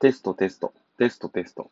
テストテストテストテスト。